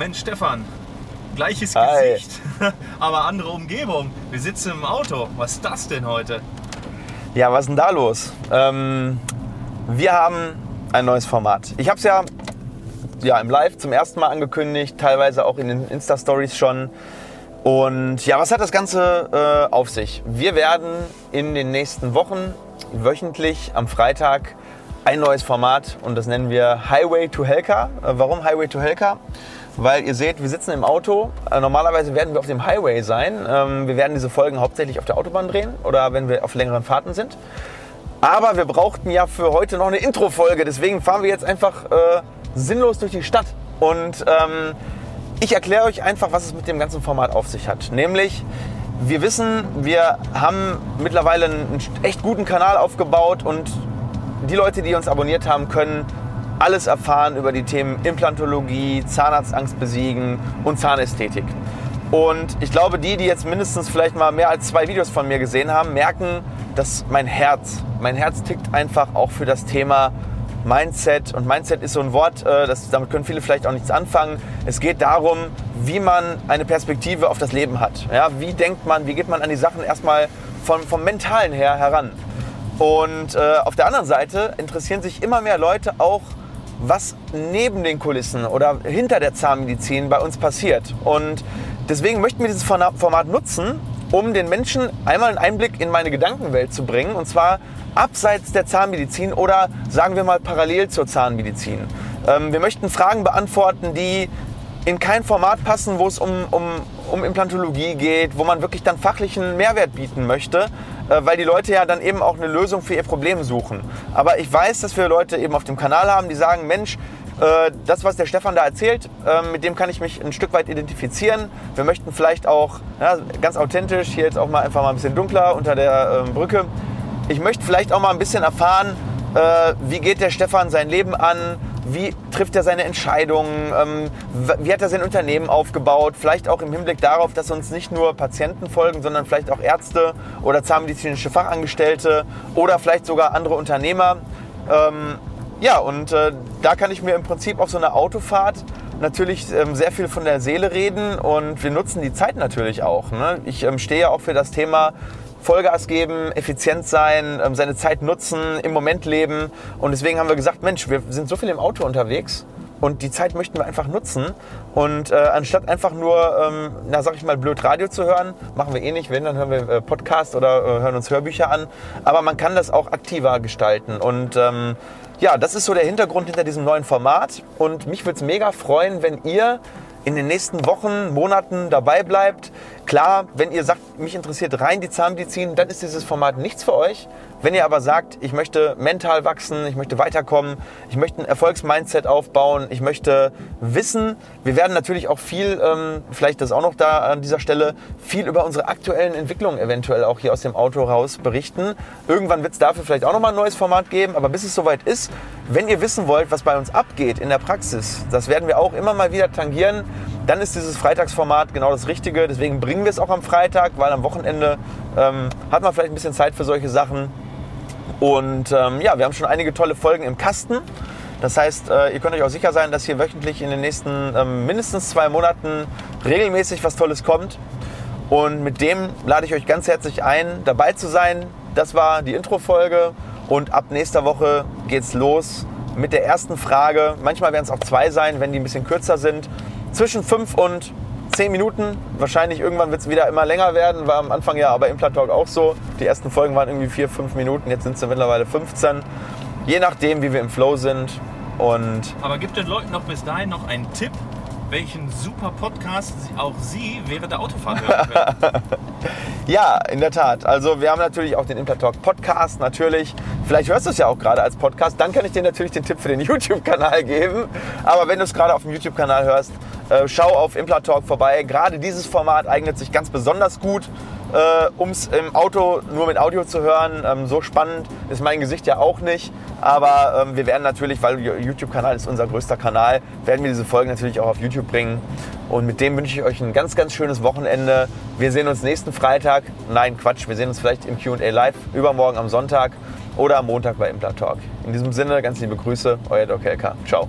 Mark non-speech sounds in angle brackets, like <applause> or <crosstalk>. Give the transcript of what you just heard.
Moin Stefan. Gleiches Hi. Gesicht, <laughs> aber andere Umgebung. Wir sitzen im Auto. Was ist das denn heute? Ja, was ist denn da los? Ähm, wir haben ein neues Format. Ich habe es ja, ja im Live zum ersten Mal angekündigt, teilweise auch in den Insta-Stories schon. Und ja, was hat das Ganze äh, auf sich? Wir werden in den nächsten Wochen wöchentlich am Freitag ein neues Format und das nennen wir Highway to Helka. Äh, warum Highway to Helka? Weil ihr seht, wir sitzen im Auto. Äh, normalerweise werden wir auf dem Highway sein. Ähm, wir werden diese Folgen hauptsächlich auf der Autobahn drehen oder wenn wir auf längeren Fahrten sind. Aber wir brauchten ja für heute noch eine Intro-Folge, deswegen fahren wir jetzt einfach äh, sinnlos durch die Stadt. Und ähm, ich erkläre euch einfach, was es mit dem ganzen Format auf sich hat. Nämlich, wir wissen, wir haben mittlerweile einen echt guten Kanal aufgebaut und die Leute, die uns abonniert haben, können alles erfahren über die Themen Implantologie, Zahnarztangst besiegen und Zahnästhetik. Und ich glaube, die, die jetzt mindestens vielleicht mal mehr als zwei Videos von mir gesehen haben, merken, dass mein Herz, mein Herz tickt einfach auch für das Thema Mindset. Und Mindset ist so ein Wort, äh, das, damit können viele vielleicht auch nichts anfangen. Es geht darum, wie man eine Perspektive auf das Leben hat. Ja, wie denkt man, wie geht man an die Sachen erstmal vom, vom Mentalen her heran. Und äh, auf der anderen Seite interessieren sich immer mehr Leute auch, was neben den Kulissen oder hinter der Zahnmedizin bei uns passiert. Und deswegen möchten wir dieses Format nutzen, um den Menschen einmal einen Einblick in meine Gedankenwelt zu bringen. Und zwar abseits der Zahnmedizin oder sagen wir mal parallel zur Zahnmedizin. Ähm, wir möchten Fragen beantworten, die in kein Format passen, wo es um, um, um Implantologie geht, wo man wirklich dann fachlichen Mehrwert bieten möchte, äh, weil die Leute ja dann eben auch eine Lösung für ihr Problem suchen. Aber ich weiß, dass wir Leute eben auf dem Kanal haben, die sagen, Mensch, äh, das, was der Stefan da erzählt, äh, mit dem kann ich mich ein Stück weit identifizieren. Wir möchten vielleicht auch ja, ganz authentisch, hier jetzt auch mal einfach mal ein bisschen dunkler unter der ähm, Brücke. Ich möchte vielleicht auch mal ein bisschen erfahren, wie geht der Stefan sein Leben an, wie trifft er seine Entscheidungen, ähm, wie hat er sein Unternehmen aufgebaut, vielleicht auch im Hinblick darauf, dass uns nicht nur Patienten folgen, sondern vielleicht auch Ärzte oder zahnmedizinische Fachangestellte oder vielleicht sogar andere Unternehmer. Ähm, ja, und äh, da kann ich mir im Prinzip auf so einer Autofahrt natürlich ähm, sehr viel von der Seele reden und wir nutzen die Zeit natürlich auch. Ne? Ich ähm, stehe ja auch für das Thema Vollgas geben, effizient sein, ähm, seine Zeit nutzen, im Moment leben. Und deswegen haben wir gesagt, Mensch, wir sind so viel im Auto unterwegs und die Zeit möchten wir einfach nutzen. Und äh, anstatt einfach nur, ähm, na sag ich mal, blöd Radio zu hören, machen wir eh nicht, wenn, dann hören wir äh, Podcast oder äh, hören uns Hörbücher an. Aber man kann das auch aktiver gestalten. Und ähm, ja, das ist so der Hintergrund hinter diesem neuen Format. Und mich würde es mega freuen, wenn ihr in den nächsten Wochen, Monaten dabei bleibt. Klar, wenn ihr sagt, mich interessiert rein die Zahnmedizin, dann ist dieses Format nichts für euch. Wenn ihr aber sagt, ich möchte mental wachsen, ich möchte weiterkommen, ich möchte ein Erfolgsmindset aufbauen, ich möchte wissen, wir werden natürlich auch viel, ähm, vielleicht das auch noch da an dieser Stelle, viel über unsere aktuellen Entwicklungen eventuell auch hier aus dem Auto raus berichten. Irgendwann wird es dafür vielleicht auch nochmal ein neues Format geben, aber bis es soweit ist, wenn ihr wissen wollt, was bei uns abgeht in der Praxis, das werden wir auch immer mal wieder tangieren, dann ist dieses Freitagsformat genau das Richtige. Deswegen bringen wir es auch am Freitag, weil am Wochenende ähm, hat man vielleicht ein bisschen Zeit für solche Sachen. Und ähm, ja, wir haben schon einige tolle Folgen im Kasten. Das heißt, äh, ihr könnt euch auch sicher sein, dass hier wöchentlich in den nächsten ähm, mindestens zwei Monaten regelmäßig was Tolles kommt. Und mit dem lade ich euch ganz herzlich ein, dabei zu sein. Das war die Intro-Folge. Und ab nächster Woche geht's los mit der ersten Frage. Manchmal werden es auch zwei sein, wenn die ein bisschen kürzer sind. Zwischen fünf und 10 Minuten. Wahrscheinlich irgendwann wird es wieder immer länger werden. War am Anfang ja aber im Talk auch so. Die ersten Folgen waren irgendwie 4, 5 Minuten. Jetzt sind es mittlerweile 15. Je nachdem, wie wir im Flow sind. Und Aber gibt den Leuten noch bis dahin noch einen Tipp, welchen super Podcast auch Sie während der Autofahrt hören können? <laughs> ja, in der Tat. Also wir haben natürlich auch den Implatalk Podcast natürlich. Vielleicht hörst du es ja auch gerade als Podcast. Dann kann ich dir natürlich den Tipp für den <laughs> YouTube-Kanal geben. Aber wenn du es gerade auf dem YouTube-Kanal hörst, äh, schau auf Implatalk vorbei. Gerade dieses Format eignet sich ganz besonders gut, äh, um es im Auto nur mit Audio zu hören. Ähm, so spannend ist mein Gesicht ja auch nicht. Aber ähm, wir werden natürlich, weil YouTube-Kanal ist unser größter Kanal, werden wir diese Folgen natürlich auch auf YouTube bringen. Und mit dem wünsche ich euch ein ganz, ganz schönes Wochenende. Wir sehen uns nächsten Freitag. Nein, Quatsch, wir sehen uns vielleicht im QA Live übermorgen am Sonntag oder am Montag bei Implatalk. In diesem Sinne, ganz liebe Grüße, euer Doc LK. Ciao.